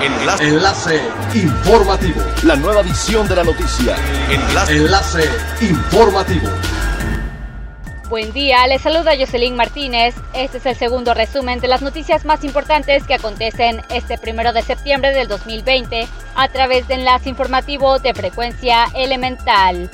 Enlace. Enlace informativo. La nueva edición de la noticia. Enlace. Enlace informativo. Buen día, les saluda Jocelyn Martínez. Este es el segundo resumen de las noticias más importantes que acontecen este primero de septiembre del 2020 a través de Enlace Informativo de Frecuencia Elemental.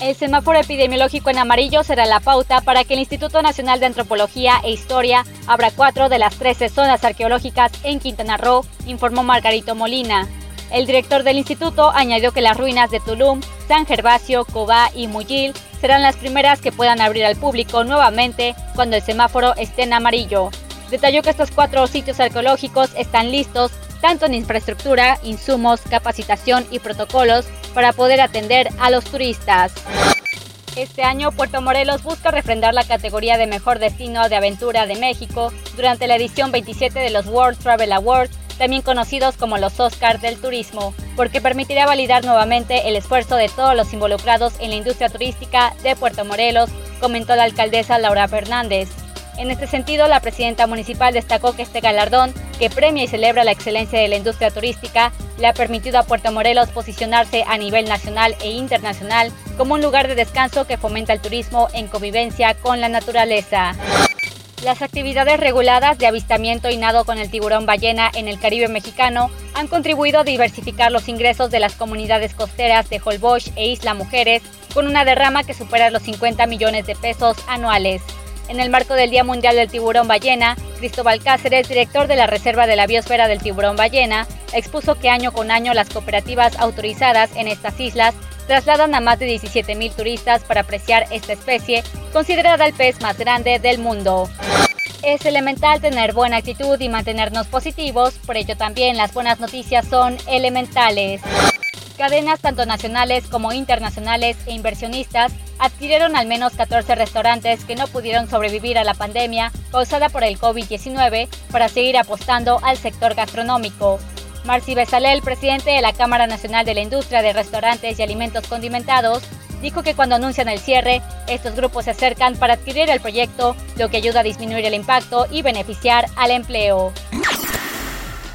El semáforo epidemiológico en amarillo será la pauta para que el Instituto Nacional de Antropología e Historia abra cuatro de las 13 zonas arqueológicas en Quintana Roo, informó Margarito Molina. El director del instituto añadió que las ruinas de Tulum, San Gervasio, Cobá y Muyil serán las primeras que puedan abrir al público nuevamente cuando el semáforo esté en amarillo. Detalló que estos cuatro sitios arqueológicos están listos tanto en infraestructura, insumos, capacitación y protocolos para poder atender a los turistas. Este año Puerto Morelos busca refrendar la categoría de mejor destino de aventura de México durante la edición 27 de los World Travel Awards, también conocidos como los Oscars del turismo, porque permitirá validar nuevamente el esfuerzo de todos los involucrados en la industria turística de Puerto Morelos, comentó la alcaldesa Laura Fernández. En este sentido, la presidenta municipal destacó que este galardón, que premia y celebra la excelencia de la industria turística, le ha permitido a Puerto Morelos posicionarse a nivel nacional e internacional como un lugar de descanso que fomenta el turismo en convivencia con la naturaleza. Las actividades reguladas de avistamiento y nado con el tiburón ballena en el Caribe mexicano han contribuido a diversificar los ingresos de las comunidades costeras de Holbox e Isla Mujeres, con una derrama que supera los 50 millones de pesos anuales. En el marco del Día Mundial del Tiburón Ballena, Cristóbal Cáceres, director de la Reserva de la Biosfera del Tiburón Ballena, expuso que año con año las cooperativas autorizadas en estas islas trasladan a más de 17.000 turistas para apreciar esta especie, considerada el pez más grande del mundo. Es elemental tener buena actitud y mantenernos positivos, por ello también las buenas noticias son elementales. Cadenas tanto nacionales como internacionales e inversionistas adquirieron al menos 14 restaurantes que no pudieron sobrevivir a la pandemia causada por el COVID-19 para seguir apostando al sector gastronómico. Marci Besalel, presidente de la Cámara Nacional de la Industria de Restaurantes y Alimentos Condimentados, dijo que cuando anuncian el cierre, estos grupos se acercan para adquirir el proyecto, lo que ayuda a disminuir el impacto y beneficiar al empleo.